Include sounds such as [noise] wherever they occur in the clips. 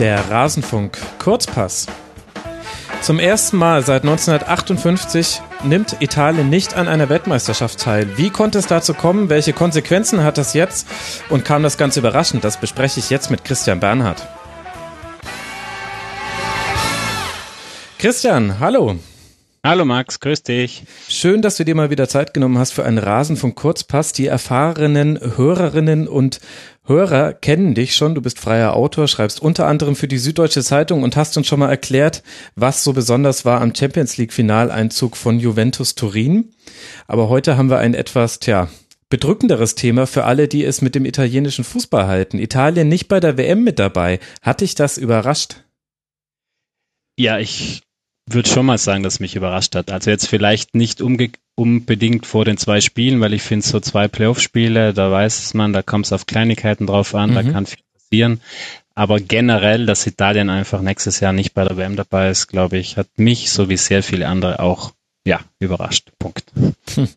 Der Rasenfunk Kurzpass. Zum ersten Mal seit 1958 nimmt Italien nicht an einer Weltmeisterschaft teil. Wie konnte es dazu kommen? Welche Konsequenzen hat das jetzt? Und kam das ganz überraschend? Das bespreche ich jetzt mit Christian Bernhard. Christian, hallo. Hallo Max, grüß dich. Schön, dass du dir mal wieder Zeit genommen hast für einen Rasen von Kurzpass. Die erfahrenen Hörerinnen und Hörer kennen dich schon. Du bist freier Autor, schreibst unter anderem für die Süddeutsche Zeitung und hast uns schon mal erklärt, was so besonders war am Champions League Finaleinzug von Juventus Turin. Aber heute haben wir ein etwas, tja, bedrückenderes Thema für alle, die es mit dem italienischen Fußball halten. Italien nicht bei der WM mit dabei. Hat dich das überrascht? Ja, ich würde schon mal sagen, dass mich überrascht hat. Also jetzt vielleicht nicht unbedingt vor den zwei Spielen, weil ich finde so zwei Playoff-Spiele, da weiß man, da kommt es auf Kleinigkeiten drauf an, mhm. da kann viel passieren. Aber generell, dass Italien einfach nächstes Jahr nicht bei der WM dabei ist, glaube ich, hat mich so wie sehr viele andere auch ja überrascht. Punkt. Hm. [laughs]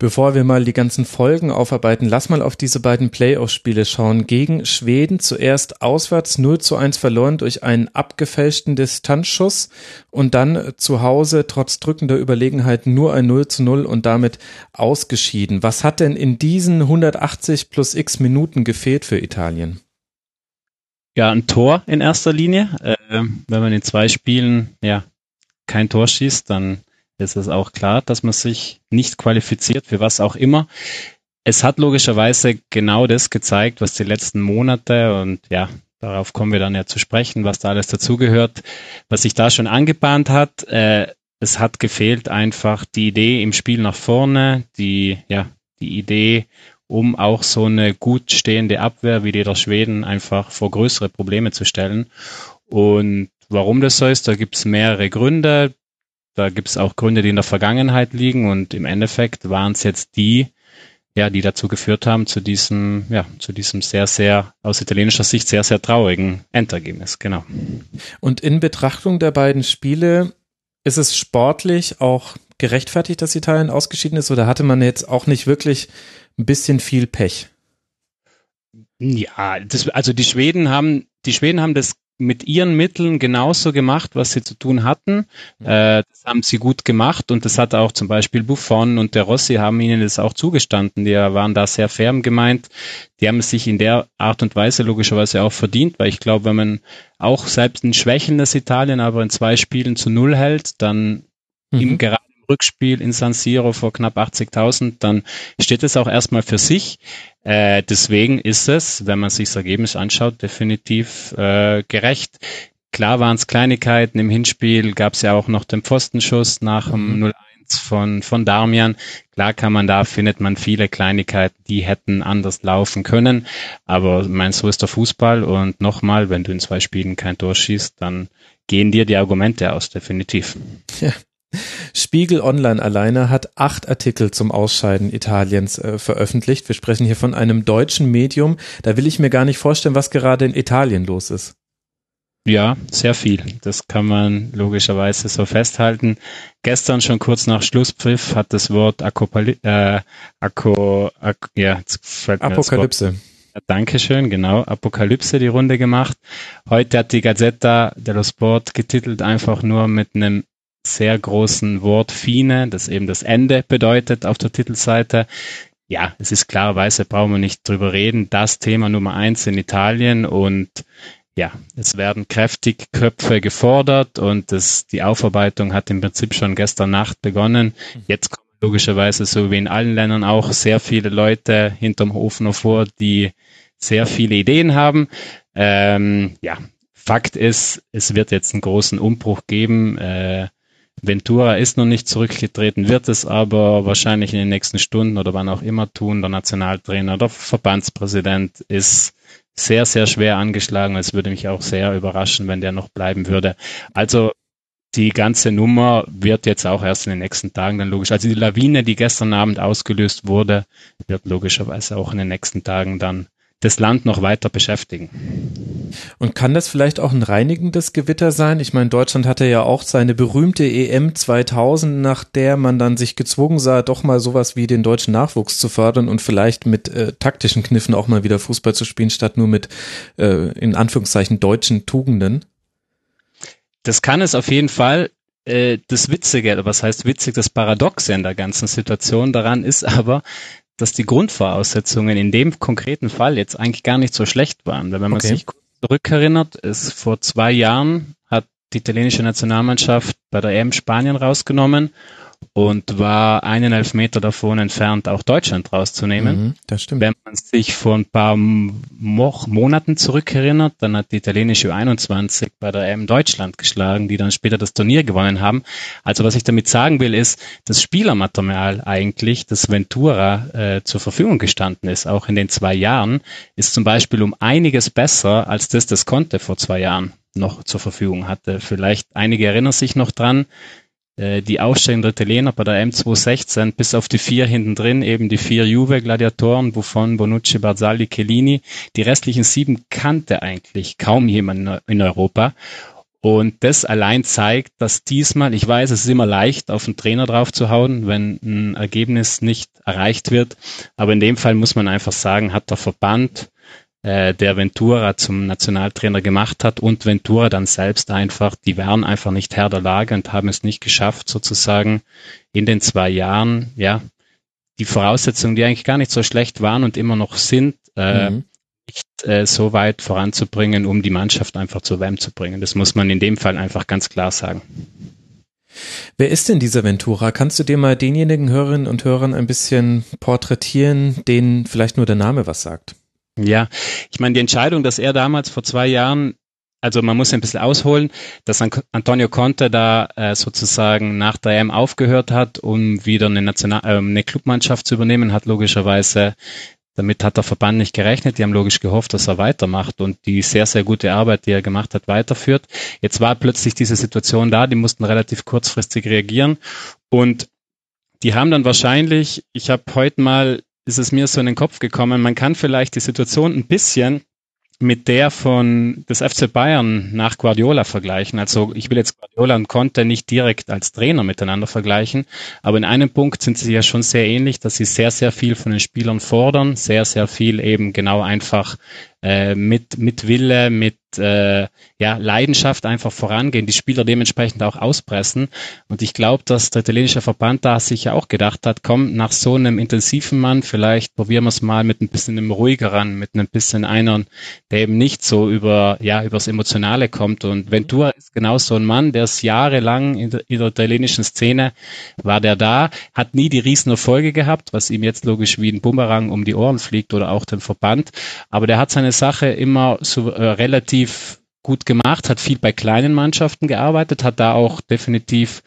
Bevor wir mal die ganzen Folgen aufarbeiten, lass mal auf diese beiden Playoff-Spiele schauen. Gegen Schweden zuerst auswärts 0 zu 1 verloren durch einen abgefälschten Distanzschuss und dann zu Hause trotz drückender Überlegenheit nur ein 0 zu 0 und damit ausgeschieden. Was hat denn in diesen 180 plus x Minuten gefehlt für Italien? Ja, ein Tor in erster Linie. Äh, wenn man in zwei Spielen ja kein Tor schießt, dann ist es auch klar, dass man sich nicht qualifiziert, für was auch immer. Es hat logischerweise genau das gezeigt, was die letzten Monate und ja, darauf kommen wir dann ja zu sprechen, was da alles dazugehört, was sich da schon angebahnt hat. Äh, es hat gefehlt einfach die Idee im Spiel nach vorne, die, ja, die Idee, um auch so eine gut stehende Abwehr wie die der Schweden einfach vor größere Probleme zu stellen. Und warum das so ist, da gibt es mehrere Gründe. Da gibt es auch Gründe, die in der Vergangenheit liegen und im Endeffekt waren es jetzt die, ja, die dazu geführt haben zu diesem, ja, zu diesem sehr, sehr, aus italienischer Sicht sehr, sehr traurigen Endergebnis, genau. Und in Betrachtung der beiden Spiele ist es sportlich auch gerechtfertigt, dass Italien ausgeschieden ist oder hatte man jetzt auch nicht wirklich ein bisschen viel Pech? Ja, das, also die Schweden haben, die Schweden haben das mit ihren Mitteln genauso gemacht, was sie zu tun hatten. Mhm. Äh, das haben sie gut gemacht und das hat auch zum Beispiel Buffon und der Rossi haben ihnen das auch zugestanden. Die waren da sehr firm gemeint. Die haben es sich in der Art und Weise logischerweise auch verdient, weil ich glaube, wenn man auch selbst ein schwächendes Italien aber in zwei Spielen zu Null hält, dann mhm. im gerade Rückspiel in San Siro vor knapp 80.000, dann steht es auch erstmal für sich. Äh, deswegen ist es, wenn man sich das Ergebnis anschaut, definitiv äh, gerecht. Klar waren es Kleinigkeiten. Im Hinspiel gab es ja auch noch den Pfostenschuss nach dem mhm. 0-1 von, von Darmian. Klar kann man da, findet man viele Kleinigkeiten, die hätten anders laufen können. Aber mein, so ist der Fußball. Und nochmal, wenn du in zwei Spielen kein Tor schießt, dann gehen dir die Argumente aus, definitiv. Ja, Spiegel Online alleine hat acht Artikel zum Ausscheiden Italiens äh, veröffentlicht. Wir sprechen hier von einem deutschen Medium. Da will ich mir gar nicht vorstellen, was gerade in Italien los ist. Ja, sehr viel. Das kann man logischerweise so festhalten. Gestern schon kurz nach Schlusspfiff hat das Wort Akopali äh, Ako, Ak ja, Apokalypse. Dankeschön, genau. Apokalypse die Runde gemacht. Heute hat die Gazzetta dello Sport getitelt einfach nur mit einem sehr großen Wort Fine, das eben das Ende bedeutet auf der Titelseite. Ja, es ist klarerweise, brauchen wir nicht drüber reden, das Thema Nummer eins in Italien und ja, es werden kräftig Köpfe gefordert und das, die Aufarbeitung hat im Prinzip schon gestern Nacht begonnen. Jetzt kommen logischerweise, so wie in allen Ländern auch, sehr viele Leute hinterm Hof noch vor, die sehr viele Ideen haben. Ähm, ja, Fakt ist, es wird jetzt einen großen Umbruch geben. Äh, Ventura ist noch nicht zurückgetreten, wird es aber wahrscheinlich in den nächsten Stunden oder wann auch immer tun. Der Nationaltrainer, der Verbandspräsident ist sehr, sehr schwer angeschlagen. Es würde mich auch sehr überraschen, wenn der noch bleiben würde. Also die ganze Nummer wird jetzt auch erst in den nächsten Tagen dann logisch. Also die Lawine, die gestern Abend ausgelöst wurde, wird logischerweise auch in den nächsten Tagen dann das Land noch weiter beschäftigen. Und kann das vielleicht auch ein reinigendes Gewitter sein? Ich meine, Deutschland hatte ja auch seine berühmte EM 2000, nach der man dann sich gezwungen sah, doch mal sowas wie den deutschen Nachwuchs zu fördern und vielleicht mit äh, taktischen Kniffen auch mal wieder Fußball zu spielen, statt nur mit äh, in Anführungszeichen deutschen Tugenden. Das kann es auf jeden Fall. Äh, das Witzige, was heißt witzig, das Paradoxe in der ganzen Situation daran ist aber, dass die Grundvoraussetzungen in dem konkreten Fall jetzt eigentlich gar nicht so schlecht waren. Weil wenn man okay. sich zurückerinnert, ist vor zwei Jahren hat die italienische Nationalmannschaft bei der EM Spanien rausgenommen und war einen Elfmeter davon entfernt, auch Deutschland rauszunehmen. Mhm, das stimmt. Wenn man sich vor ein paar Mo Monaten zurückerinnert, dann hat die italienische U21 bei der EM Deutschland geschlagen, die dann später das Turnier gewonnen haben. Also was ich damit sagen will, ist, das Spielermaterial eigentlich, das Ventura äh, zur Verfügung gestanden ist, auch in den zwei Jahren, ist zum Beispiel um einiges besser, als das das Conte vor zwei Jahren noch zur Verfügung hatte. Vielleicht einige erinnern sich noch dran, äh, die aufsteigenden Italiener bei der M216 bis auf die vier hinten drin, eben die vier Juve-Gladiatoren, Buffon, Bonucci, Barzali, Chiellini. Die restlichen sieben kannte eigentlich kaum jemand in Europa. Und das allein zeigt, dass diesmal, ich weiß, es ist immer leicht, auf den Trainer drauf zu hauen, wenn ein Ergebnis nicht erreicht wird. Aber in dem Fall muss man einfach sagen, hat der Verband äh, der Ventura zum Nationaltrainer gemacht hat und Ventura dann selbst einfach, die waren einfach nicht Herr der Lage und haben es nicht geschafft, sozusagen in den zwei Jahren, ja, die Voraussetzungen, die eigentlich gar nicht so schlecht waren und immer noch sind, äh, mhm. nicht äh, so weit voranzubringen, um die Mannschaft einfach zur WM zu bringen. Das muss man in dem Fall einfach ganz klar sagen. Wer ist denn dieser Ventura? Kannst du dir mal denjenigen Hörerinnen und Hörern ein bisschen porträtieren, denen vielleicht nur der Name was sagt? Ja, ich meine, die Entscheidung, dass er damals vor zwei Jahren, also man muss ein bisschen ausholen, dass Antonio Conte da äh, sozusagen nach der EM aufgehört hat, um wieder eine, National äh, eine Clubmannschaft zu übernehmen, hat logischerweise damit hat der Verband nicht gerechnet. Die haben logisch gehofft, dass er weitermacht und die sehr, sehr gute Arbeit, die er gemacht hat, weiterführt. Jetzt war plötzlich diese Situation da, die mussten relativ kurzfristig reagieren und die haben dann wahrscheinlich, ich habe heute mal ist es mir so in den Kopf gekommen, man kann vielleicht die Situation ein bisschen mit der von des FC Bayern nach Guardiola vergleichen. Also ich will jetzt Guardiola und Conte nicht direkt als Trainer miteinander vergleichen, aber in einem Punkt sind sie ja schon sehr ähnlich, dass sie sehr, sehr viel von den Spielern fordern, sehr, sehr viel eben genau einfach äh, mit, mit Wille, mit äh, ja, Leidenschaft einfach vorangehen, die Spieler dementsprechend auch auspressen. Und ich glaube, dass der italienische Verband da sich ja auch gedacht hat, komm, nach so einem intensiven Mann, vielleicht probieren wir es mal mit ein bisschen einem ruhigeren, mit einem bisschen einer, der eben nicht so über, ja, übers Emotionale kommt. Und Ventura ist genau so ein Mann, der ist jahrelang in der, in der italienischen Szene, war der da, hat nie die Riesenerfolge gehabt, was ihm jetzt logisch wie ein Bumerang um die Ohren fliegt oder auch den Verband. Aber der hat seine Sache immer so äh, relativ gut gemacht, hat viel bei kleinen Mannschaften gearbeitet, hat da auch definitiv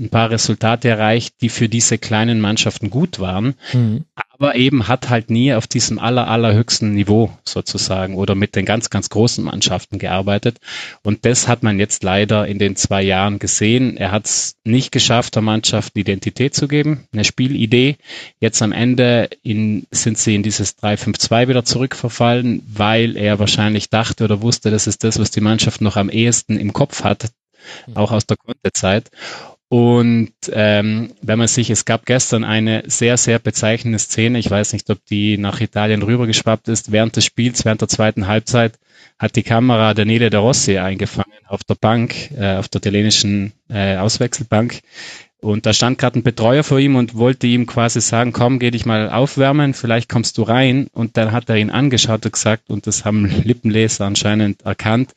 ein paar Resultate erreicht, die für diese kleinen Mannschaften gut waren. Mhm aber eben hat halt nie auf diesem aller, allerhöchsten Niveau sozusagen oder mit den ganz, ganz großen Mannschaften gearbeitet. Und das hat man jetzt leider in den zwei Jahren gesehen. Er hat es nicht geschafft, der Mannschaft Identität zu geben, eine Spielidee. Jetzt am Ende in, sind sie in dieses 3-5-2 wieder zurückverfallen, weil er wahrscheinlich dachte oder wusste, das ist das, was die Mannschaft noch am ehesten im Kopf hat, auch aus der Konterzeit. Und ähm, wenn man sich, es gab gestern eine sehr, sehr bezeichnende Szene, ich weiß nicht, ob die nach Italien rübergeschwappt ist, während des Spiels, während der zweiten Halbzeit hat die Kamera Daniele De Rossi eingefangen auf der Bank, äh, auf der italienischen äh, Auswechselbank. Und da stand gerade ein Betreuer vor ihm und wollte ihm quasi sagen, komm, geh dich mal aufwärmen, vielleicht kommst du rein. Und dann hat er ihn angeschaut und gesagt, und das haben Lippenleser anscheinend erkannt,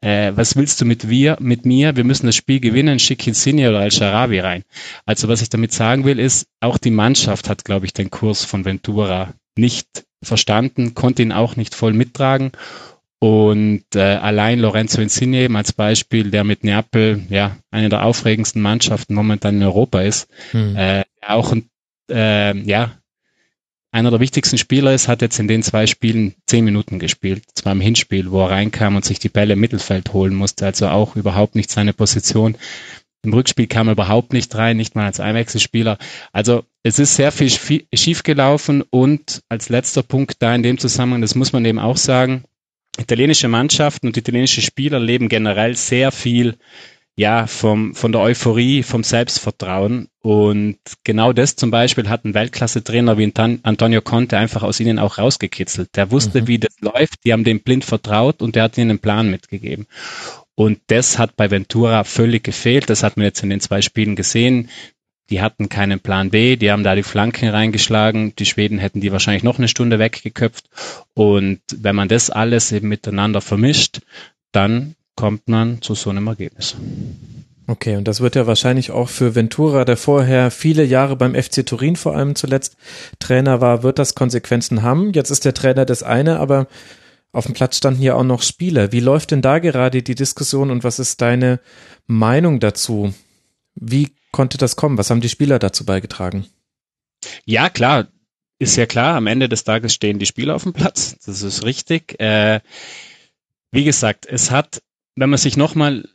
äh, was willst du mit wir, mit mir? Wir müssen das Spiel gewinnen, schick Insigne oder Al-Sharabi rein. Also was ich damit sagen will, ist, auch die Mannschaft hat, glaube ich, den Kurs von Ventura nicht verstanden, konnte ihn auch nicht voll mittragen. Und äh, allein Lorenzo Insigne eben als Beispiel, der mit Neapel ja eine der aufregendsten Mannschaften momentan in Europa ist, hm. äh, auch ein, äh, ja einer der wichtigsten Spieler ist, hat jetzt in den zwei Spielen zehn Minuten gespielt. Zwar im Hinspiel, wo er reinkam und sich die Bälle im Mittelfeld holen musste, also auch überhaupt nicht seine Position. Im Rückspiel kam er überhaupt nicht rein, nicht mal als Einwechselspieler. Also es ist sehr viel schiefgelaufen und als letzter Punkt da in dem Zusammenhang, das muss man eben auch sagen, italienische Mannschaften und italienische Spieler leben generell sehr viel ja, vom, von der Euphorie, vom Selbstvertrauen. Und genau das zum Beispiel hat ein Weltklasse-Trainer wie Antonio Conte einfach aus ihnen auch rausgekitzelt. Der wusste, mhm. wie das läuft, die haben dem blind vertraut und der hat ihnen einen Plan mitgegeben. Und das hat bei Ventura völlig gefehlt. Das hat man jetzt in den zwei Spielen gesehen. Die hatten keinen Plan B, die haben da die Flanken reingeschlagen. Die Schweden hätten die wahrscheinlich noch eine Stunde weggeköpft. Und wenn man das alles eben miteinander vermischt, dann kommt man zu so einem Ergebnis. Okay, und das wird ja wahrscheinlich auch für Ventura, der vorher viele Jahre beim FC Turin vor allem zuletzt Trainer war, wird das Konsequenzen haben. Jetzt ist der Trainer das eine, aber auf dem Platz standen ja auch noch Spieler. Wie läuft denn da gerade die Diskussion und was ist deine Meinung dazu? Wie konnte das kommen? Was haben die Spieler dazu beigetragen? Ja, klar. Ist ja klar, am Ende des Tages stehen die Spieler auf dem Platz. Das ist richtig. Äh, wie gesagt, es hat wenn man sich nochmal,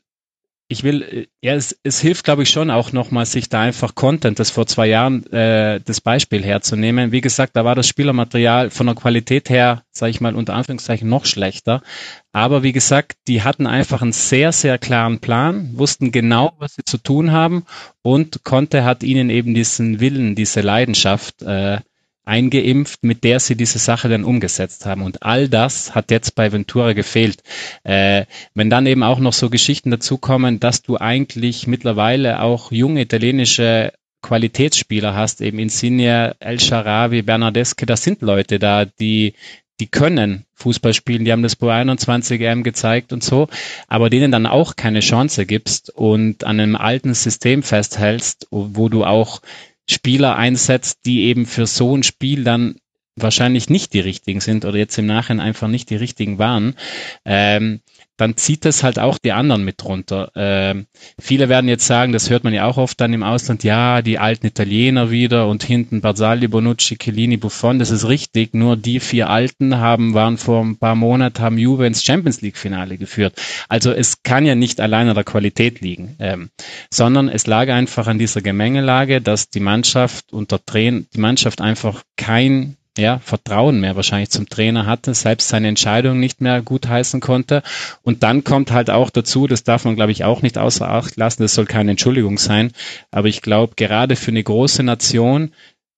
ich will, ja, es, es hilft, glaube ich, schon auch nochmal, sich da einfach Content, das vor zwei Jahren äh, das Beispiel herzunehmen. Wie gesagt, da war das Spielermaterial von der Qualität her, sage ich mal, unter Anführungszeichen noch schlechter. Aber wie gesagt, die hatten einfach einen sehr, sehr klaren Plan, wussten genau, was sie zu tun haben und Conte hat ihnen eben diesen Willen, diese Leidenschaft äh, eingeimpft, mit der sie diese Sache dann umgesetzt haben. Und all das hat jetzt bei Ventura gefehlt. Äh, wenn dann eben auch noch so Geschichten dazukommen, dass du eigentlich mittlerweile auch junge italienische Qualitätsspieler hast, eben Insigne, El Sharawi, Bernardeschi, das sind Leute da, die die können Fußball spielen, die haben das bei 21 EM gezeigt und so, aber denen dann auch keine Chance gibst und an einem alten System festhältst, wo du auch Spieler einsetzt, die eben für so ein Spiel dann wahrscheinlich nicht die richtigen sind oder jetzt im Nachhinein einfach nicht die richtigen waren, ähm, dann zieht das halt auch die anderen mit runter. Ähm, viele werden jetzt sagen, das hört man ja auch oft dann im Ausland, ja, die alten Italiener wieder und hinten Barzali, Bonucci, Chiellini, Buffon, das ist richtig, nur die vier Alten haben, waren vor ein paar Monaten, haben Juve ins Champions League Finale geführt. Also es kann ja nicht allein an der Qualität liegen, ähm, sondern es lag einfach an dieser Gemengelage, dass die Mannschaft unter Train, die Mannschaft einfach kein ja, Vertrauen mehr wahrscheinlich zum Trainer hatte, selbst seine Entscheidung nicht mehr gutheißen konnte. Und dann kommt halt auch dazu, das darf man, glaube ich, auch nicht außer Acht lassen, das soll keine Entschuldigung sein, aber ich glaube, gerade für eine große Nation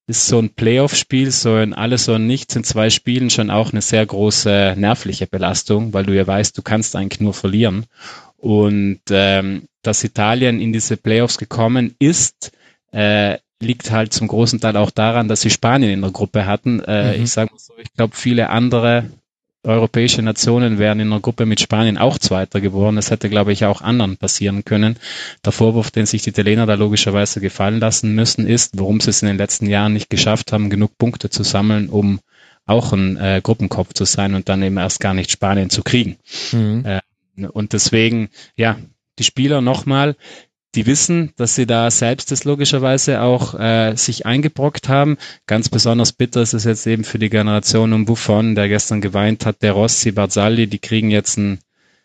ist so ein Playoff-Spiel, so ein Alles oder Nichts in zwei Spielen schon auch eine sehr große nervliche Belastung, weil du ja weißt, du kannst eigentlich nur verlieren. Und ähm, dass Italien in diese Playoffs gekommen ist, äh, liegt halt zum großen Teil auch daran, dass sie Spanien in der Gruppe hatten. Äh, mhm. Ich sage mal so, ich glaube, viele andere europäische Nationen wären in der Gruppe mit Spanien auch Zweiter geworden. Das hätte, glaube ich, auch anderen passieren können. Der Vorwurf, den sich die Italiener da logischerweise gefallen lassen müssen, ist, warum sie es in den letzten Jahren nicht geschafft haben, genug Punkte zu sammeln, um auch ein äh, Gruppenkopf zu sein und dann eben erst gar nicht Spanien zu kriegen. Mhm. Äh, und deswegen, ja, die Spieler nochmal, die wissen, dass sie da selbst das logischerweise auch äh, sich eingebrockt haben. Ganz besonders bitter ist es jetzt eben für die Generation um Buffon, der gestern geweint hat, der Rossi, Barzalli, die kriegen jetzt ein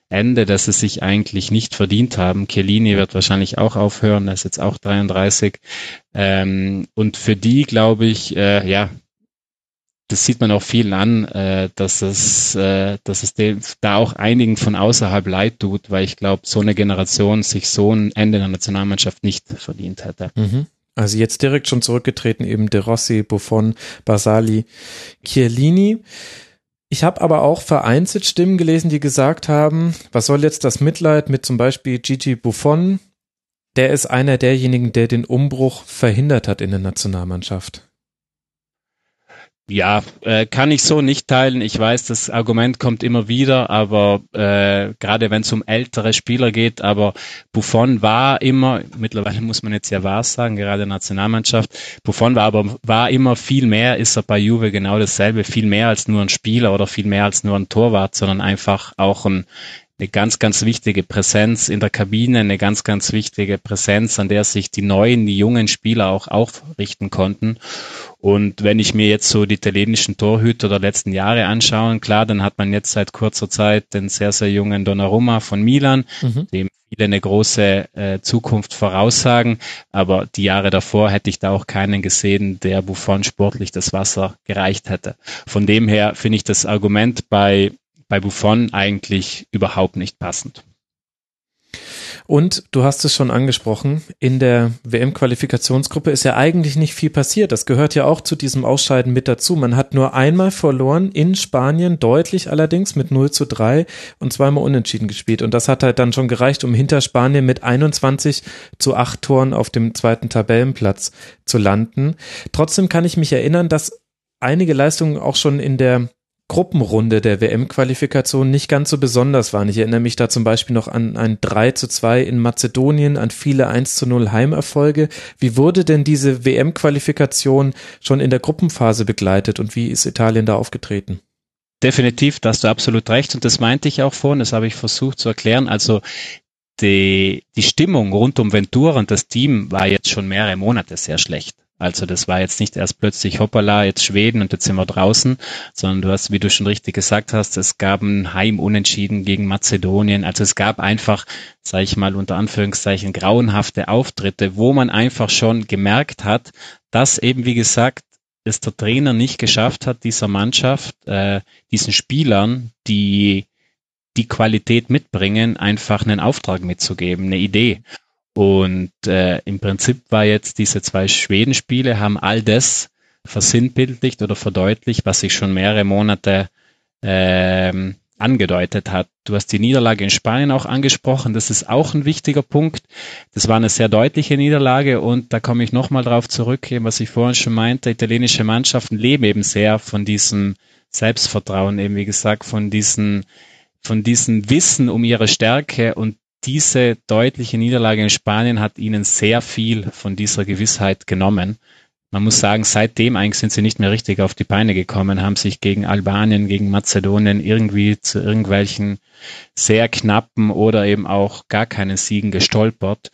Ende, das sie sich eigentlich nicht verdient haben. Chiellini wird wahrscheinlich auch aufhören, er ist jetzt auch 33. Ähm, und für die, glaube ich, äh, ja, das sieht man auch vielen an, äh, dass es, äh, dass es dem, da auch einigen von außerhalb leid tut, weil ich glaube, so eine Generation sich so ein Ende der Nationalmannschaft nicht verdient hätte. Mhm. Also jetzt direkt schon zurückgetreten, eben De Rossi, Buffon, Basali, Chiellini. Ich habe aber auch vereinzelt Stimmen gelesen, die gesagt haben, was soll jetzt das Mitleid mit zum Beispiel Gigi Buffon? Der ist einer derjenigen, der den Umbruch verhindert hat in der Nationalmannschaft. Ja, äh, kann ich so nicht teilen. Ich weiß, das Argument kommt immer wieder, aber äh, gerade wenn es um ältere Spieler geht, aber Buffon war immer, mittlerweile muss man jetzt ja wahr sagen, gerade Nationalmannschaft, Buffon war aber war immer viel mehr, ist er bei Juve genau dasselbe, viel mehr als nur ein Spieler oder viel mehr als nur ein Torwart, sondern einfach auch ein eine ganz, ganz wichtige Präsenz in der Kabine, eine ganz, ganz wichtige Präsenz, an der sich die neuen, die jungen Spieler auch aufrichten konnten. Und wenn ich mir jetzt so die italienischen Torhüter der letzten Jahre anschaue, klar, dann hat man jetzt seit kurzer Zeit den sehr, sehr jungen Donnarumma von Milan, mhm. dem viele eine große äh, Zukunft voraussagen. Aber die Jahre davor hätte ich da auch keinen gesehen, der Buffon sportlich das Wasser gereicht hätte. Von dem her finde ich das Argument bei bei Buffon eigentlich überhaupt nicht passend. Und du hast es schon angesprochen, in der WM-Qualifikationsgruppe ist ja eigentlich nicht viel passiert. Das gehört ja auch zu diesem Ausscheiden mit dazu. Man hat nur einmal verloren in Spanien, deutlich allerdings mit 0 zu 3 und zweimal unentschieden gespielt. Und das hat halt dann schon gereicht, um hinter Spanien mit 21 zu 8 Toren auf dem zweiten Tabellenplatz zu landen. Trotzdem kann ich mich erinnern, dass einige Leistungen auch schon in der Gruppenrunde der WM-Qualifikation nicht ganz so besonders waren. Ich erinnere mich da zum Beispiel noch an ein 3 zu 2 in Mazedonien, an viele 1 zu 0 Heimerfolge. Wie wurde denn diese WM-Qualifikation schon in der Gruppenphase begleitet und wie ist Italien da aufgetreten? Definitiv, da hast du absolut recht und das meinte ich auch vorhin, das habe ich versucht zu erklären. Also die, die Stimmung rund um Ventura und das Team war jetzt schon mehrere Monate sehr schlecht. Also das war jetzt nicht erst plötzlich hoppala, jetzt Schweden und jetzt sind wir draußen, sondern du hast, wie du schon richtig gesagt hast, es gab ein Heimunentschieden gegen Mazedonien. Also es gab einfach, sage ich mal unter Anführungszeichen, grauenhafte Auftritte, wo man einfach schon gemerkt hat, dass eben, wie gesagt, es der Trainer nicht geschafft hat, dieser Mannschaft, äh, diesen Spielern, die die Qualität mitbringen, einfach einen Auftrag mitzugeben, eine Idee. Und äh, im Prinzip war jetzt diese zwei Schwedenspiele haben all das versinnbildlicht oder verdeutlicht, was sich schon mehrere Monate ähm, angedeutet hat. Du hast die Niederlage in Spanien auch angesprochen. Das ist auch ein wichtiger Punkt. Das war eine sehr deutliche Niederlage und da komme ich nochmal drauf zurück, was ich vorhin schon meinte. Italienische Mannschaften leben eben sehr von diesem Selbstvertrauen, eben wie gesagt, von diesen, von diesem Wissen um ihre Stärke und diese deutliche Niederlage in Spanien hat ihnen sehr viel von dieser Gewissheit genommen. Man muss sagen, seitdem eigentlich sind sie nicht mehr richtig auf die Beine gekommen, haben sich gegen Albanien, gegen Mazedonien irgendwie zu irgendwelchen sehr knappen oder eben auch gar keinen Siegen gestolpert.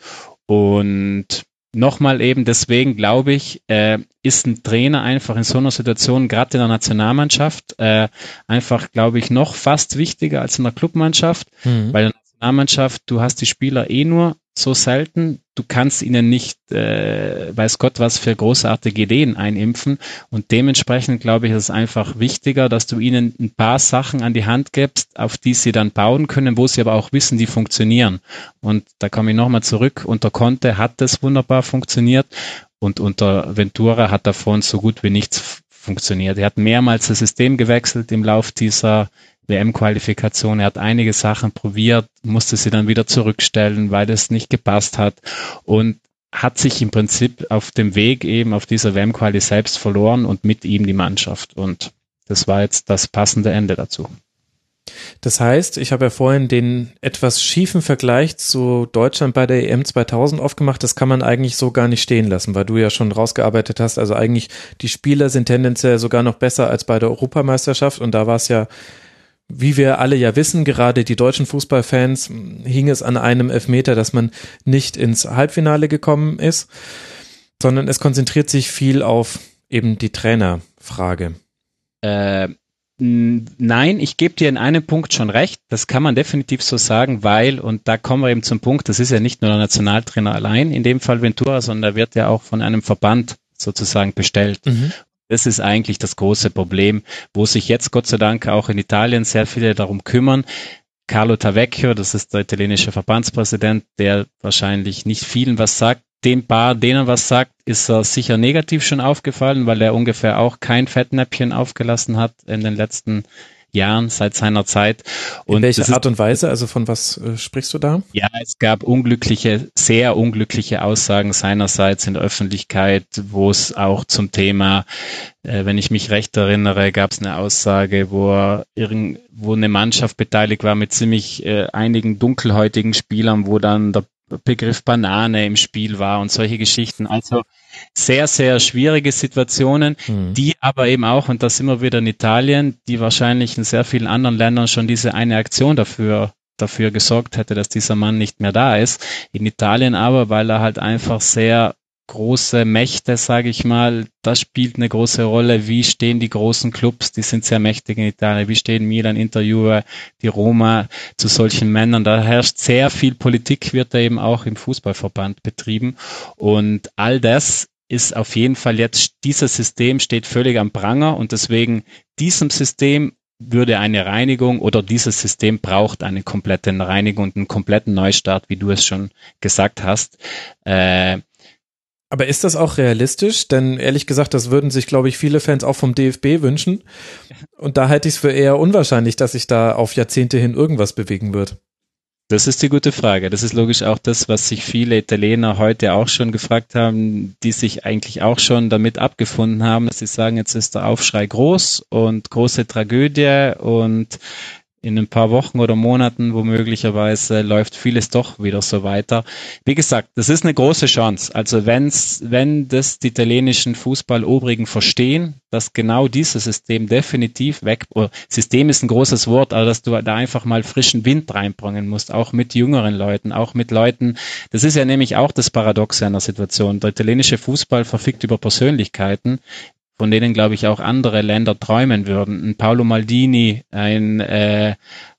Und nochmal eben deswegen glaube ich, äh, ist ein Trainer einfach in so einer Situation, gerade in der Nationalmannschaft, äh, einfach, glaube ich, noch fast wichtiger als in der Clubmannschaft, mhm. weil Nationalmannschaft, du hast die Spieler eh nur so selten, du kannst ihnen nicht, äh, weiß Gott, was für großartige Ideen einimpfen. Und dementsprechend glaube ich, ist es einfach wichtiger, dass du ihnen ein paar Sachen an die Hand gibst, auf die sie dann bauen können, wo sie aber auch wissen, die funktionieren. Und da komme ich nochmal zurück. Unter Conte hat das wunderbar funktioniert und unter Ventura hat davon so gut wie nichts funktioniert. Er hat mehrmals das System gewechselt im Lauf dieser WM-Qualifikation. Er hat einige Sachen probiert, musste sie dann wieder zurückstellen, weil es nicht gepasst hat und hat sich im Prinzip auf dem Weg eben auf dieser WM-Quali selbst verloren und mit ihm die Mannschaft. Und das war jetzt das passende Ende dazu. Das heißt, ich habe ja vorhin den etwas schiefen Vergleich zu Deutschland bei der EM 2000 aufgemacht. Das kann man eigentlich so gar nicht stehen lassen, weil du ja schon rausgearbeitet hast. Also eigentlich die Spieler sind tendenziell sogar noch besser als bei der Europameisterschaft und da war es ja wie wir alle ja wissen, gerade die deutschen Fußballfans, hing es an einem Elfmeter, dass man nicht ins Halbfinale gekommen ist, sondern es konzentriert sich viel auf eben die Trainerfrage. Äh, nein, ich gebe dir in einem Punkt schon recht. Das kann man definitiv so sagen, weil, und da kommen wir eben zum Punkt, das ist ja nicht nur der Nationaltrainer allein, in dem Fall Ventura, sondern er wird ja auch von einem Verband sozusagen bestellt. Mhm. Das ist eigentlich das große Problem, wo sich jetzt Gott sei Dank auch in Italien sehr viele darum kümmern. Carlo Tavecchio, das ist der italienische Verbandspräsident, der wahrscheinlich nicht vielen was sagt. Den paar, denen was sagt, ist er sicher negativ schon aufgefallen, weil er ungefähr auch kein Fettnäppchen aufgelassen hat in den letzten Jahren seit seiner Zeit. Und In welcher Art und Weise? Also von was äh, sprichst du da? Ja, es gab unglückliche, sehr unglückliche Aussagen seinerseits in der Öffentlichkeit, wo es auch zum Thema, äh, wenn ich mich recht erinnere, gab es eine Aussage, wo er irgend, wo eine Mannschaft beteiligt war mit ziemlich äh, einigen dunkelhäutigen Spielern, wo dann der Begriff Banane im Spiel war und solche Geschichten. Also sehr, sehr schwierige Situationen, mhm. die aber eben auch, und das sind wir wieder in Italien, die wahrscheinlich in sehr vielen anderen Ländern schon diese eine Aktion dafür dafür gesorgt hätte, dass dieser Mann nicht mehr da ist. In Italien aber, weil er halt einfach sehr große Mächte, sage ich mal, das spielt eine große Rolle. Wie stehen die großen Clubs? Die sind sehr mächtig in Italien. Wie stehen Milan, Inter, Juve, die Roma zu solchen Männern? Da herrscht sehr viel Politik, wird da eben auch im Fußballverband betrieben. Und all das ist auf jeden Fall jetzt, dieses System steht völlig am Pranger und deswegen diesem System würde eine Reinigung oder dieses System braucht eine komplette Reinigung und einen kompletten Neustart, wie du es schon gesagt hast. Äh, aber ist das auch realistisch? Denn ehrlich gesagt, das würden sich, glaube ich, viele Fans auch vom DFB wünschen. Und da halte ich es für eher unwahrscheinlich, dass sich da auf Jahrzehnte hin irgendwas bewegen wird. Das ist die gute Frage. Das ist logisch auch das, was sich viele Italiener heute auch schon gefragt haben, die sich eigentlich auch schon damit abgefunden haben, dass sie sagen, jetzt ist der Aufschrei groß und große Tragödie und in ein paar Wochen oder Monaten womöglicherweise läuft vieles doch wieder so weiter. Wie gesagt, das ist eine große Chance. Also wenn's, wenn das die italienischen Fußballobrigen verstehen, dass genau dieses System definitiv weg, oder System ist ein großes Wort, aber dass du da einfach mal frischen Wind reinbringen musst, auch mit jüngeren Leuten, auch mit Leuten. Das ist ja nämlich auch das Paradoxe einer Situation. Der italienische Fußball verfickt über Persönlichkeiten, von denen, glaube ich, auch andere Länder träumen würden. Ein Paolo Maldini, ein äh,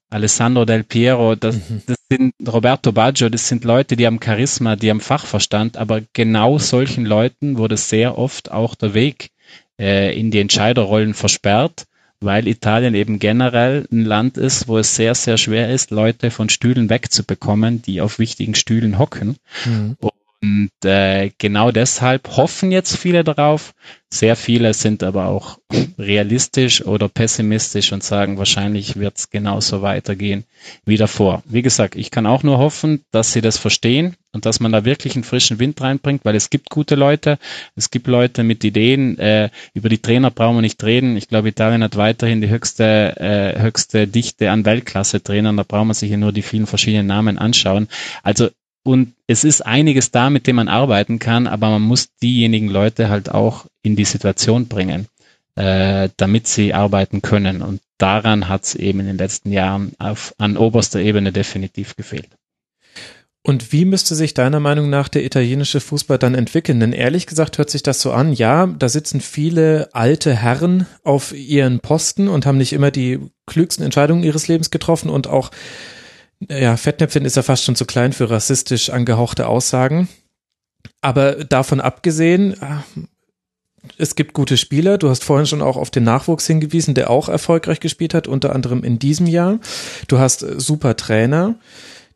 Alessandro Del Piero, das, mhm. das sind Roberto Baggio, das sind Leute, die haben Charisma, die haben Fachverstand, aber genau solchen Leuten wurde sehr oft auch der Weg äh, in die Entscheiderrollen versperrt, weil Italien eben generell ein Land ist, wo es sehr, sehr schwer ist, Leute von Stühlen wegzubekommen, die auf wichtigen Stühlen hocken. Mhm. Und äh, genau deshalb hoffen jetzt viele darauf. Sehr viele sind aber auch realistisch oder pessimistisch und sagen, wahrscheinlich wird es genauso weitergehen wie davor. Wie gesagt, ich kann auch nur hoffen, dass sie das verstehen und dass man da wirklich einen frischen Wind reinbringt, weil es gibt gute Leute, es gibt Leute mit Ideen. Äh, über die Trainer brauchen wir nicht reden. Ich glaube, Italien hat weiterhin die höchste, äh, höchste Dichte an Weltklasse-Trainern. Da braucht man sich ja nur die vielen verschiedenen Namen anschauen. Also und es ist einiges da, mit dem man arbeiten kann, aber man muss diejenigen Leute halt auch in die Situation bringen, äh, damit sie arbeiten können. Und daran hat es eben in den letzten Jahren auf, an oberster Ebene definitiv gefehlt. Und wie müsste sich deiner Meinung nach der italienische Fußball dann entwickeln? Denn ehrlich gesagt hört sich das so an, ja, da sitzen viele alte Herren auf ihren Posten und haben nicht immer die klügsten Entscheidungen ihres Lebens getroffen und auch ja, Fettnäpfchen ist ja fast schon zu klein für rassistisch angehauchte Aussagen. Aber davon abgesehen, äh, es gibt gute Spieler. Du hast vorhin schon auch auf den Nachwuchs hingewiesen, der auch erfolgreich gespielt hat, unter anderem in diesem Jahr. Du hast äh, super Trainer.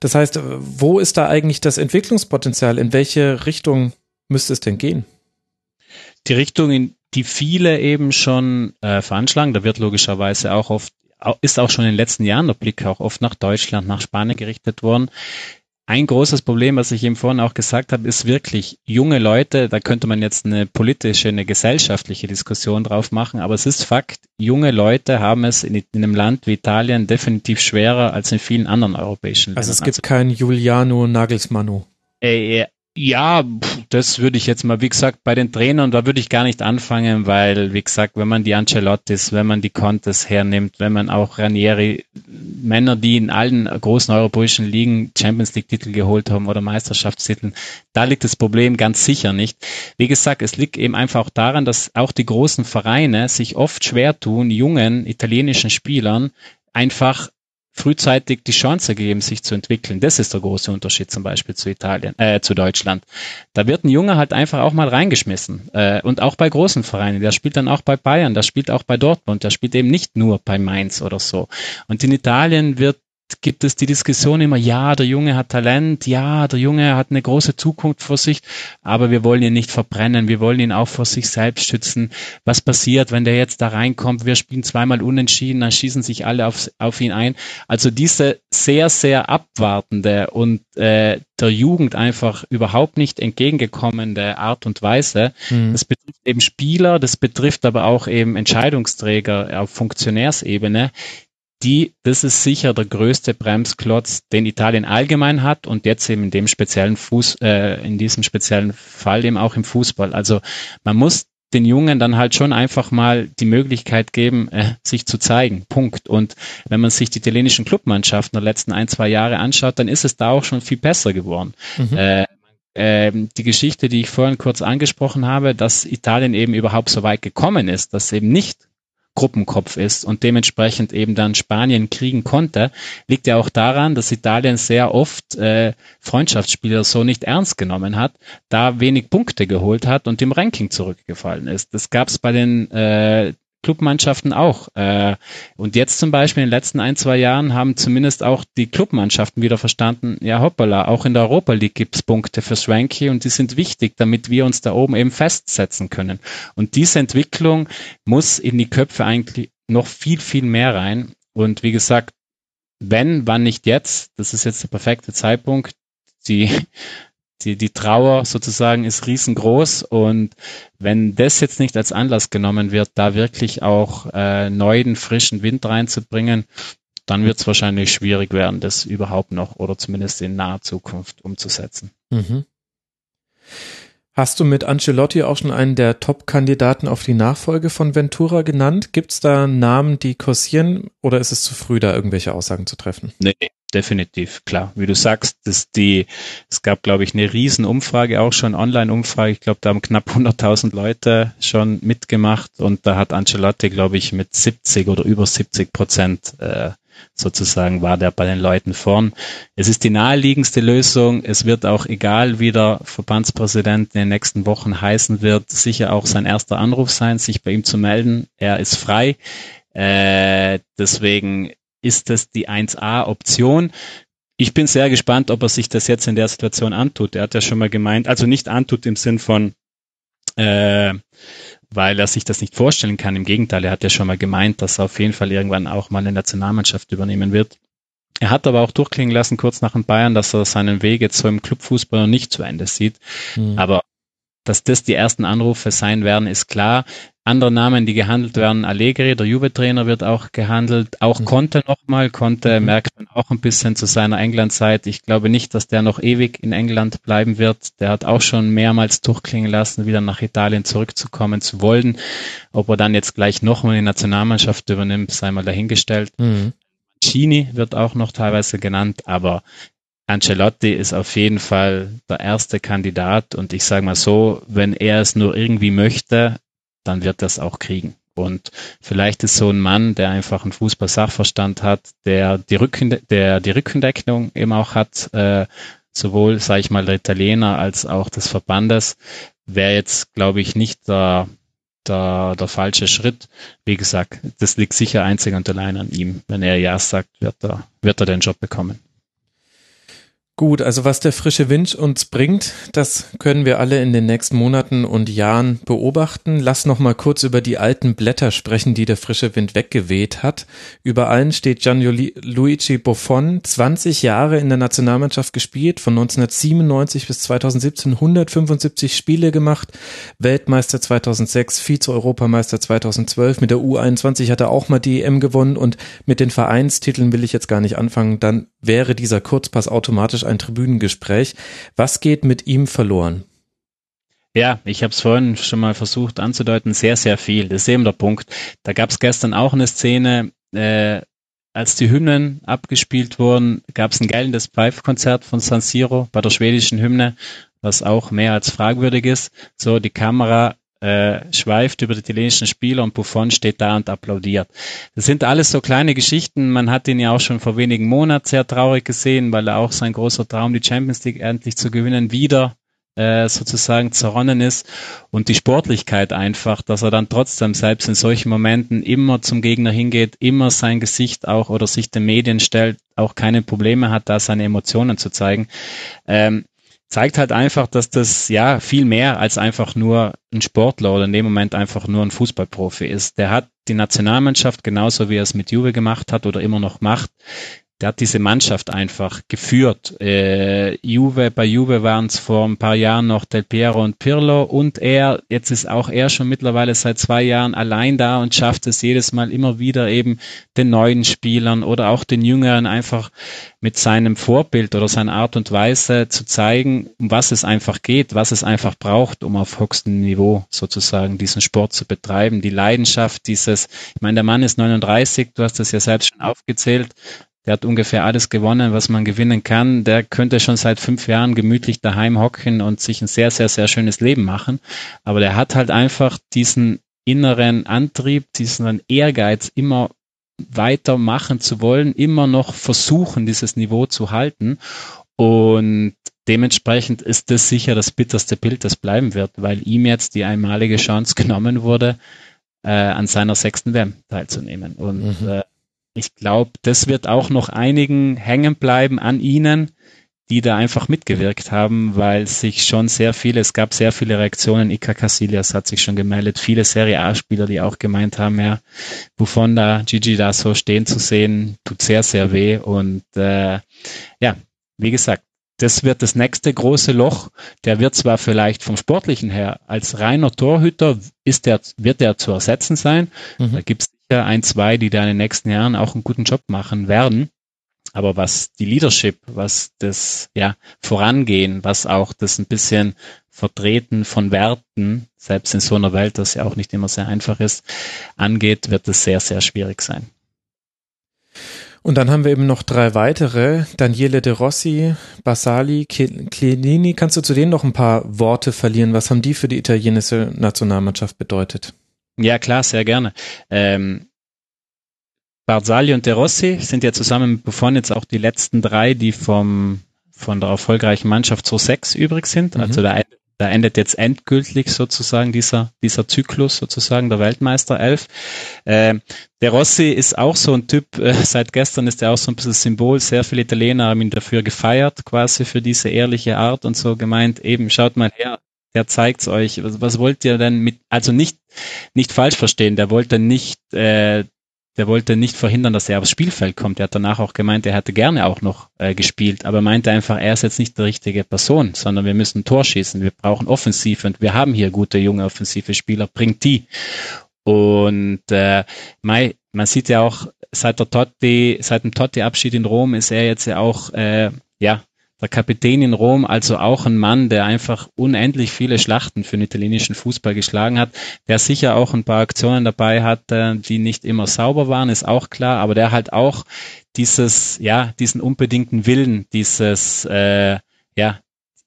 Das heißt, wo ist da eigentlich das Entwicklungspotenzial? In welche Richtung müsste es denn gehen? Die Richtung, in die viele eben schon äh, veranschlagen, da wird logischerweise auch oft ist auch schon in den letzten Jahren der Blick auch oft nach Deutschland, nach Spanien gerichtet worden. Ein großes Problem, was ich eben vorhin auch gesagt habe, ist wirklich junge Leute, da könnte man jetzt eine politische, eine gesellschaftliche Diskussion drauf machen, aber es ist Fakt, junge Leute haben es in, in einem Land wie Italien definitiv schwerer als in vielen anderen europäischen Ländern. Also es gibt also, kein Juliano Nagelsmann. Äh, ja, das würde ich jetzt mal, wie gesagt, bei den Trainern, da würde ich gar nicht anfangen, weil, wie gesagt, wenn man die Ancelottis, wenn man die Contes hernimmt, wenn man auch Ranieri, Männer, die in allen großen europäischen Ligen Champions League Titel geholt haben oder Meisterschaftstitel, da liegt das Problem ganz sicher nicht. Wie gesagt, es liegt eben einfach auch daran, dass auch die großen Vereine sich oft schwer tun, jungen italienischen Spielern einfach frühzeitig die Chance gegeben, sich zu entwickeln. Das ist der große Unterschied zum Beispiel zu Italien, äh, zu Deutschland. Da wird ein Junge halt einfach auch mal reingeschmissen. Äh, und auch bei großen Vereinen. Der spielt dann auch bei Bayern, der spielt auch bei Dortmund, der spielt eben nicht nur bei Mainz oder so. Und in Italien wird gibt es die Diskussion immer, ja, der Junge hat Talent, ja, der Junge hat eine große Zukunft vor sich, aber wir wollen ihn nicht verbrennen, wir wollen ihn auch vor sich selbst schützen. Was passiert, wenn der jetzt da reinkommt? Wir spielen zweimal unentschieden, dann schießen sich alle auf, auf ihn ein. Also diese sehr, sehr abwartende und äh, der Jugend einfach überhaupt nicht entgegengekommene Art und Weise, mhm. das betrifft eben Spieler, das betrifft aber auch eben Entscheidungsträger auf Funktionärsebene, die, das ist sicher der größte Bremsklotz, den Italien allgemein hat und jetzt eben in dem speziellen Fuß, äh, in diesem speziellen Fall eben auch im Fußball. Also man muss den Jungen dann halt schon einfach mal die Möglichkeit geben, äh, sich zu zeigen. Punkt. Und wenn man sich die italienischen Clubmannschaften der letzten ein, zwei Jahre anschaut, dann ist es da auch schon viel besser geworden. Mhm. Äh, ähm, die Geschichte, die ich vorhin kurz angesprochen habe, dass Italien eben überhaupt so weit gekommen ist, dass eben nicht Gruppenkopf ist und dementsprechend eben dann Spanien kriegen konnte, liegt ja auch daran, dass Italien sehr oft äh, Freundschaftsspieler so nicht ernst genommen hat, da wenig Punkte geholt hat und im Ranking zurückgefallen ist. Das gab es bei den äh, Clubmannschaften auch. Äh, und jetzt zum Beispiel in den letzten ein, zwei Jahren haben zumindest auch die Clubmannschaften wieder verstanden, ja hoppala, auch in der Europa League gibt's Punkte fürs Ranking und die sind wichtig, damit wir uns da oben eben festsetzen können. Und diese Entwicklung muss in die Köpfe eigentlich noch viel, viel mehr rein. Und wie gesagt, wenn, wann nicht jetzt, das ist jetzt der perfekte Zeitpunkt. Die, die, die Trauer sozusagen ist riesengroß und wenn das jetzt nicht als Anlass genommen wird, da wirklich auch äh, neuen, frischen Wind reinzubringen, dann wird es wahrscheinlich schwierig werden, das überhaupt noch oder zumindest in naher Zukunft umzusetzen. Mhm. Hast du mit Ancelotti auch schon einen der Top-Kandidaten auf die Nachfolge von Ventura genannt? Gibt es da Namen, die kursieren oder ist es zu früh, da irgendwelche Aussagen zu treffen? Nee, definitiv, klar. Wie du sagst, das die, es gab, glaube ich, eine Riesenumfrage, auch schon Online-Umfrage. Ich glaube, da haben knapp 100.000 Leute schon mitgemacht und da hat Ancelotti, glaube ich, mit 70 oder über 70 Prozent äh, sozusagen war der bei den Leuten vorn. Es ist die naheliegendste Lösung. Es wird auch egal, wie der Verbandspräsident in den nächsten Wochen heißen wird, sicher auch sein erster Anruf sein, sich bei ihm zu melden. Er ist frei. Äh, deswegen ist das die 1A-Option. Ich bin sehr gespannt, ob er sich das jetzt in der Situation antut. Er hat ja schon mal gemeint, also nicht antut im Sinn von äh, weil er sich das nicht vorstellen kann. Im Gegenteil, er hat ja schon mal gemeint, dass er auf jeden Fall irgendwann auch mal eine Nationalmannschaft übernehmen wird. Er hat aber auch durchklingen lassen, kurz nach dem Bayern, dass er seinen Weg jetzt so im Clubfußball noch nicht zu Ende sieht. Mhm. Aber dass das die ersten Anrufe sein werden, ist klar. Andere Namen, die gehandelt werden, Allegri, der Juve-Trainer wird auch gehandelt. Auch mhm. Conte nochmal. Conte mhm. merkt man auch ein bisschen zu seiner England-Zeit. Ich glaube nicht, dass der noch ewig in England bleiben wird. Der hat auch schon mehrmals durchklingen lassen, wieder nach Italien zurückzukommen zu wollen. Ob er dann jetzt gleich nochmal die Nationalmannschaft übernimmt, sei mal dahingestellt. Mhm. Chini wird auch noch teilweise genannt, aber Ancelotti ist auf jeden Fall der erste Kandidat und ich sage mal so, wenn er es nur irgendwie möchte, dann wird er es auch kriegen. Und vielleicht ist so ein Mann, der einfach einen Fußball-Sachverstand hat, der die, Rücken, der die Rückendeckung eben auch hat, äh, sowohl, sage ich mal, der Italiener als auch des Verbandes, wäre jetzt, glaube ich, nicht der, der, der falsche Schritt. Wie gesagt, das liegt sicher einzig und allein an ihm. Wenn er Ja sagt, wird er, wird er den Job bekommen. Gut, also was der frische Wind uns bringt, das können wir alle in den nächsten Monaten und Jahren beobachten. Lass noch mal kurz über die alten Blätter sprechen, die der frische Wind weggeweht hat. Über allen steht Gianluigi Buffon, 20 Jahre in der Nationalmannschaft gespielt, von 1997 bis 2017 175 Spiele gemacht, Weltmeister 2006, Vize-Europameister 2012, mit der U21 hat er auch mal die EM gewonnen und mit den Vereinstiteln will ich jetzt gar nicht anfangen, dann wäre dieser Kurzpass automatisch ein Tribünengespräch. Was geht mit ihm verloren? Ja, ich habe es vorhin schon mal versucht anzudeuten, sehr, sehr viel. Das ist eben der Punkt. Da gab es gestern auch eine Szene, äh, als die Hymnen abgespielt wurden, gab es ein gellendes Pfeifkonzert von San Siro bei der schwedischen Hymne, was auch mehr als fragwürdig ist. So, die Kamera äh, schweift über die italienischen Spieler und Buffon steht da und applaudiert. Das sind alles so kleine Geschichten. Man hat ihn ja auch schon vor wenigen Monaten sehr traurig gesehen, weil er auch sein großer Traum, die Champions League endlich zu gewinnen, wieder äh, sozusagen zerronnen ist und die Sportlichkeit einfach, dass er dann trotzdem selbst in solchen Momenten immer zum Gegner hingeht, immer sein Gesicht auch oder sich den Medien stellt, auch keine Probleme hat, da seine Emotionen zu zeigen. Ähm, zeigt halt einfach, dass das ja viel mehr als einfach nur ein Sportler oder in dem Moment einfach nur ein Fußballprofi ist. Der hat die Nationalmannschaft genauso wie er es mit Juve gemacht hat oder immer noch macht, der hat diese Mannschaft einfach geführt. Äh, Juve, bei Juve waren es vor ein paar Jahren noch Del Piero und Pirlo und er, jetzt ist auch er schon mittlerweile seit zwei Jahren allein da und schafft es jedes Mal immer wieder eben den neuen Spielern oder auch den Jüngeren einfach mit seinem Vorbild oder seiner Art und Weise zu zeigen, um was es einfach geht, was es einfach braucht, um auf höchstem Niveau sozusagen diesen Sport zu betreiben. Die Leidenschaft, dieses, ich meine, der Mann ist 39, du hast das ja selbst schon aufgezählt, der hat ungefähr alles gewonnen, was man gewinnen kann. Der könnte schon seit fünf Jahren gemütlich daheim hocken und sich ein sehr, sehr, sehr schönes Leben machen. Aber der hat halt einfach diesen inneren Antrieb, diesen Ehrgeiz, immer weitermachen zu wollen, immer noch versuchen, dieses Niveau zu halten. Und dementsprechend ist das sicher das bitterste Bild, das bleiben wird, weil ihm jetzt die einmalige Chance genommen wurde, äh, an seiner sechsten WM teilzunehmen. Und mhm. äh, ich glaube, das wird auch noch einigen hängen bleiben an ihnen, die da einfach mitgewirkt haben, weil sich schon sehr viele, es gab sehr viele Reaktionen. Ika Casillas hat sich schon gemeldet, viele Serie A-Spieler, die auch gemeint haben, ja, Buffon da, Gigi da so stehen zu sehen, tut sehr, sehr weh. Und äh, ja, wie gesagt, das wird das nächste große Loch. Der wird zwar vielleicht vom Sportlichen her als reiner Torhüter ist der, wird der zu ersetzen sein. Mhm. Da gibt es sicher ein, zwei, die da in den nächsten Jahren auch einen guten Job machen werden. Aber was die Leadership, was das ja Vorangehen, was auch das ein bisschen Vertreten von Werten, selbst in so einer Welt, das ja auch nicht immer sehr einfach ist, angeht, wird es sehr, sehr schwierig sein. Und dann haben wir eben noch drei weitere, Daniele De Rossi, Basali, Chiellini. Kannst du zu denen noch ein paar Worte verlieren? Was haben die für die italienische Nationalmannschaft bedeutet? Ja, klar, sehr gerne. Ähm, Barzali und De Rossi sind ja zusammen Buffon jetzt auch die letzten drei, die vom, von der erfolgreichen Mannschaft 2-6 übrig sind. Mhm. Also da, da endet jetzt endgültig sozusagen dieser, dieser Zyklus sozusagen der Weltmeister 11. Äh, der Rossi ist auch so ein Typ, äh, seit gestern ist er auch so ein bisschen Symbol. Sehr viele Italiener haben ihn dafür gefeiert, quasi für diese ehrliche Art und so gemeint, eben schaut mal her, der zeigt's euch. Was, was wollt ihr denn mit, also nicht, nicht falsch verstehen, der wollte nicht äh, der wollte nicht verhindern, dass er aufs Spielfeld kommt. Er hat danach auch gemeint, er hätte gerne auch noch äh, gespielt, aber meinte einfach, er ist jetzt nicht die richtige Person, sondern wir müssen Tor schießen, wir brauchen Offensive und wir haben hier gute junge offensive Spieler, bringt die. Und äh, Mai, man sieht ja auch, seit der Totti, seit dem Totti-Abschied in Rom ist er jetzt ja auch äh, ja der Kapitän in Rom, also auch ein Mann, der einfach unendlich viele Schlachten für den italienischen Fußball geschlagen hat, der sicher auch ein paar Aktionen dabei hatte, die nicht immer sauber waren, ist auch klar, aber der halt auch dieses, ja, diesen unbedingten Willen, dieses, äh, ja,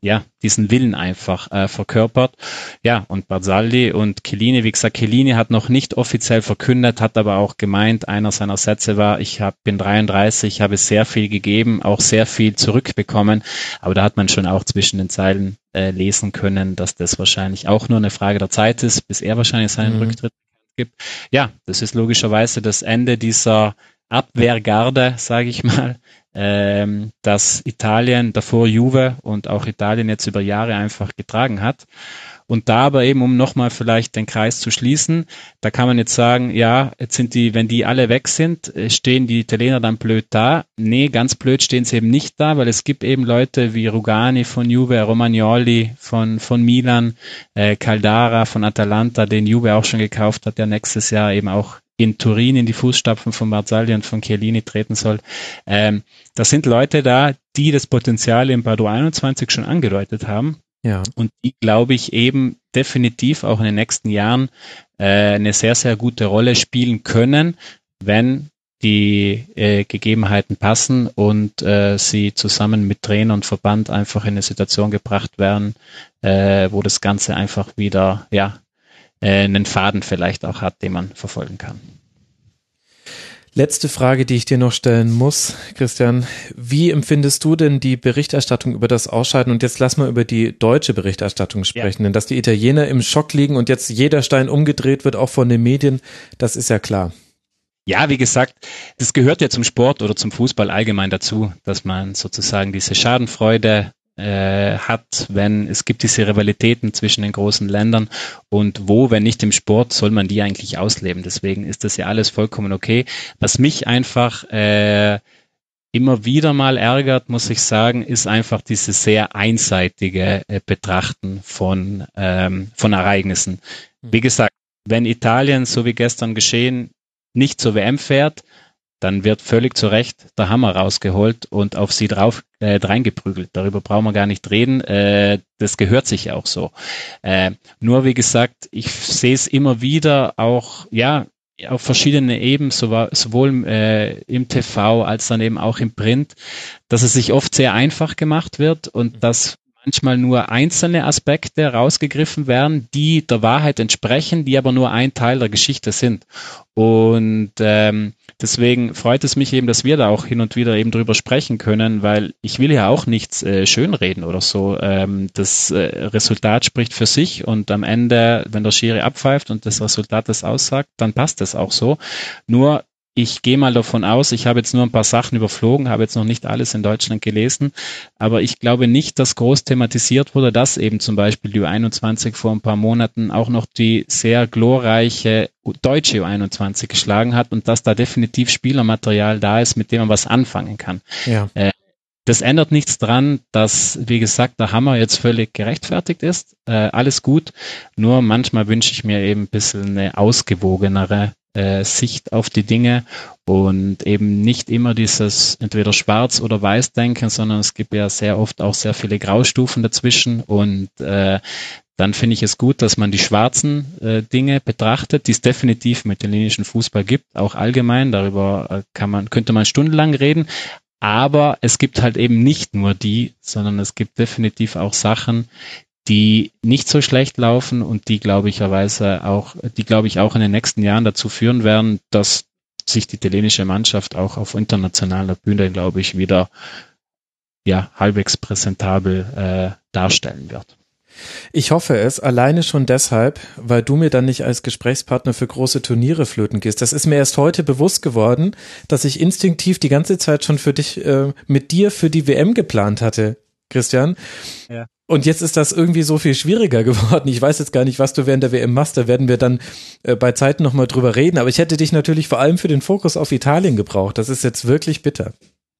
ja, diesen Willen einfach äh, verkörpert. Ja, und Barzalli und Chiellini, wie gesagt, Chiellini hat noch nicht offiziell verkündet, hat aber auch gemeint, einer seiner Sätze war, ich hab, bin 33, habe sehr viel gegeben, auch sehr viel zurückbekommen, aber da hat man schon auch zwischen den Zeilen äh, lesen können, dass das wahrscheinlich auch nur eine Frage der Zeit ist, bis er wahrscheinlich seinen mhm. Rücktritt gibt. Ja, das ist logischerweise das Ende dieser Abwehrgarde, sage ich mal, ähm, dass Italien davor Juve und auch Italien jetzt über Jahre einfach getragen hat. Und da aber eben, um nochmal vielleicht den Kreis zu schließen, da kann man jetzt sagen, ja, jetzt sind die, wenn die alle weg sind, äh, stehen die Italiener dann blöd da. Nee, ganz blöd stehen sie eben nicht da, weil es gibt eben Leute wie Rugani von Juve, Romagnoli von, von Milan, äh, Caldara von Atalanta, den Juve auch schon gekauft hat, der nächstes Jahr eben auch in Turin in die Fußstapfen von Marzagli und von Chiellini treten soll. Ähm, da sind Leute da, die das Potenzial im Bado 21 schon angedeutet haben. Ja. Und die, glaube ich, eben definitiv auch in den nächsten Jahren äh, eine sehr, sehr gute Rolle spielen können, wenn die äh, Gegebenheiten passen und äh, sie zusammen mit Trainer und Verband einfach in eine Situation gebracht werden, äh, wo das Ganze einfach wieder ja äh, einen Faden vielleicht auch hat, den man verfolgen kann. Letzte Frage, die ich dir noch stellen muss, Christian. Wie empfindest du denn die Berichterstattung über das Ausscheiden? Und jetzt lass mal über die deutsche Berichterstattung sprechen. Ja. Denn dass die Italiener im Schock liegen und jetzt jeder Stein umgedreht wird, auch von den Medien, das ist ja klar. Ja, wie gesagt, das gehört ja zum Sport oder zum Fußball allgemein dazu, dass man sozusagen diese Schadenfreude äh, hat, wenn es gibt diese Rivalitäten zwischen den großen Ländern und wo, wenn nicht im Sport, soll man die eigentlich ausleben. Deswegen ist das ja alles vollkommen okay. Was mich einfach äh, immer wieder mal ärgert, muss ich sagen, ist einfach dieses sehr einseitige äh, Betrachten von, ähm, von Ereignissen. Wie gesagt, wenn Italien, so wie gestern geschehen, nicht zur WM fährt, dann wird völlig zu Recht der Hammer rausgeholt und auf sie drauf äh, reingeprügelt. Darüber brauchen wir gar nicht reden. Äh, das gehört sich auch so. Äh, nur wie gesagt, ich sehe es immer wieder auch, ja, auf verschiedene Ebenen, sowohl äh, im TV als dann eben auch im Print, dass es sich oft sehr einfach gemacht wird und dass manchmal nur einzelne Aspekte rausgegriffen werden, die der Wahrheit entsprechen, die aber nur ein Teil der Geschichte sind. Und ähm, deswegen freut es mich eben, dass wir da auch hin und wieder eben drüber sprechen können, weil ich will ja auch nichts äh, schönreden oder so. Ähm, das äh, Resultat spricht für sich und am Ende, wenn der Schiri abpfeift und das Resultat das aussagt, dann passt es auch so. Nur ich gehe mal davon aus, ich habe jetzt nur ein paar Sachen überflogen, habe jetzt noch nicht alles in Deutschland gelesen, aber ich glaube nicht, dass groß thematisiert wurde, dass eben zum Beispiel die U21 vor ein paar Monaten auch noch die sehr glorreiche deutsche U21 geschlagen hat und dass da definitiv Spielermaterial da ist, mit dem man was anfangen kann. Ja. Äh, das ändert nichts dran, dass, wie gesagt, der Hammer jetzt völlig gerechtfertigt ist. Äh, alles gut. Nur manchmal wünsche ich mir eben ein bisschen eine ausgewogenere äh, Sicht auf die Dinge und eben nicht immer dieses entweder schwarz oder weiß denken, sondern es gibt ja sehr oft auch sehr viele Graustufen dazwischen und äh, dann finde ich es gut, dass man die schwarzen äh, Dinge betrachtet, die es definitiv im italienischen Fußball gibt, auch allgemein. Darüber äh, kann man, könnte man stundenlang reden. Aber es gibt halt eben nicht nur die, sondern es gibt definitiv auch Sachen, die nicht so schlecht laufen und die glaublicherweise auch, die glaube ich auch in den nächsten Jahren dazu führen werden, dass sich die italienische Mannschaft auch auf internationaler Bühne, glaube ich, wieder ja halbwegs präsentabel äh, darstellen wird. Ich hoffe es, alleine schon deshalb, weil du mir dann nicht als Gesprächspartner für große Turniere flöten gehst. Das ist mir erst heute bewusst geworden, dass ich instinktiv die ganze Zeit schon für dich, äh, mit dir für die WM geplant hatte, Christian. Ja. Und jetzt ist das irgendwie so viel schwieriger [laughs] geworden. Ich weiß jetzt gar nicht, was du während der WM machst. Da werden wir dann äh, bei Zeiten nochmal drüber reden. Aber ich hätte dich natürlich vor allem für den Fokus auf Italien gebraucht. Das ist jetzt wirklich bitter.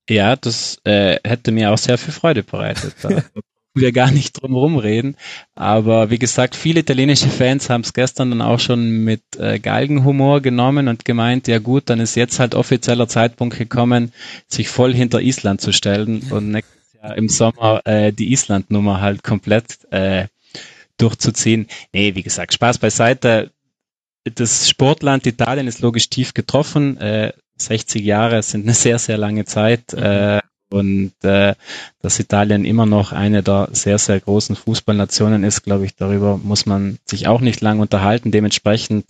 Ja, das äh, hätte mir auch sehr viel Freude bereitet. Da [laughs] wir gar nicht drum herum reden. Aber wie gesagt, viele italienische Fans haben es gestern dann auch schon mit äh, Galgenhumor genommen und gemeint, ja gut, dann ist jetzt halt offizieller Zeitpunkt gekommen, sich voll hinter Island zu stellen und nächstes Jahr im Sommer äh, die Island-Nummer halt komplett äh, durchzuziehen. Nee, wie gesagt, Spaß beiseite. Das Sportland Italien ist logisch tief getroffen. Äh, 60 Jahre sind eine sehr, sehr lange Zeit. Mhm. Äh, und äh, dass Italien immer noch eine der sehr, sehr großen Fußballnationen ist, glaube ich, darüber muss man sich auch nicht lang unterhalten. Dementsprechend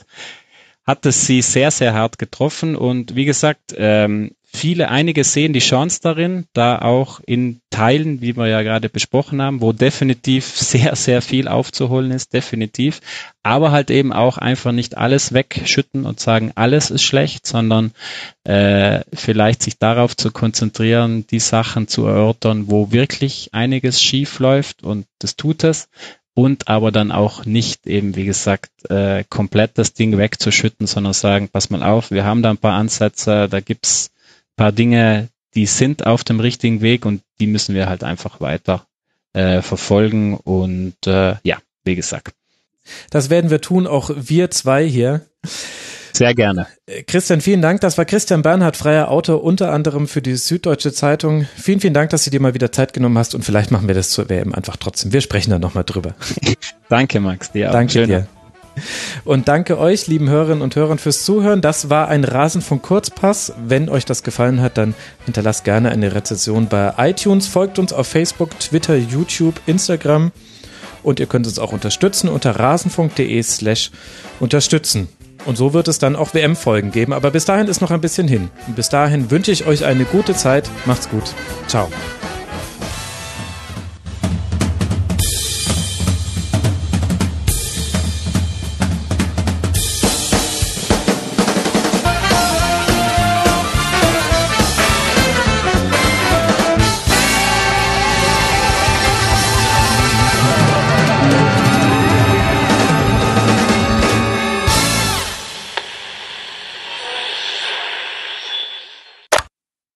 hat es sie sehr, sehr hart getroffen. Und wie gesagt, ähm, viele, einige sehen die Chance darin, da auch in Teilen, wie wir ja gerade besprochen haben, wo definitiv sehr, sehr viel aufzuholen ist, definitiv, aber halt eben auch einfach nicht alles wegschütten und sagen, alles ist schlecht, sondern äh, vielleicht sich darauf zu konzentrieren, die Sachen zu erörtern, wo wirklich einiges schief läuft. Und das tut es und aber dann auch nicht eben, wie gesagt, äh, komplett das Ding wegzuschütten, sondern sagen, pass mal auf, wir haben da ein paar Ansätze, da gibt's paar Dinge, die sind auf dem richtigen Weg und die müssen wir halt einfach weiter äh, verfolgen. Und äh, ja, wie gesagt. Das werden wir tun, auch wir zwei hier. Sehr gerne. Äh, Christian, vielen Dank. Das war Christian Bernhard, freier Autor, unter anderem für die Süddeutsche Zeitung. Vielen, vielen Dank, dass du dir mal wieder Zeit genommen hast und vielleicht machen wir das zur WM einfach trotzdem. Wir sprechen dann nochmal drüber. [laughs] Danke, Max. Dir auch. Danke Schöne. dir. Und danke euch, lieben Hörerinnen und Hörern, fürs Zuhören. Das war ein Rasenfunk Kurzpass. Wenn euch das gefallen hat, dann hinterlasst gerne eine Rezension bei iTunes. Folgt uns auf Facebook, Twitter, YouTube, Instagram. Und ihr könnt uns auch unterstützen unter rasenfunk.de slash unterstützen. Und so wird es dann auch WM-Folgen geben. Aber bis dahin ist noch ein bisschen hin. Und bis dahin wünsche ich euch eine gute Zeit. Macht's gut. Ciao.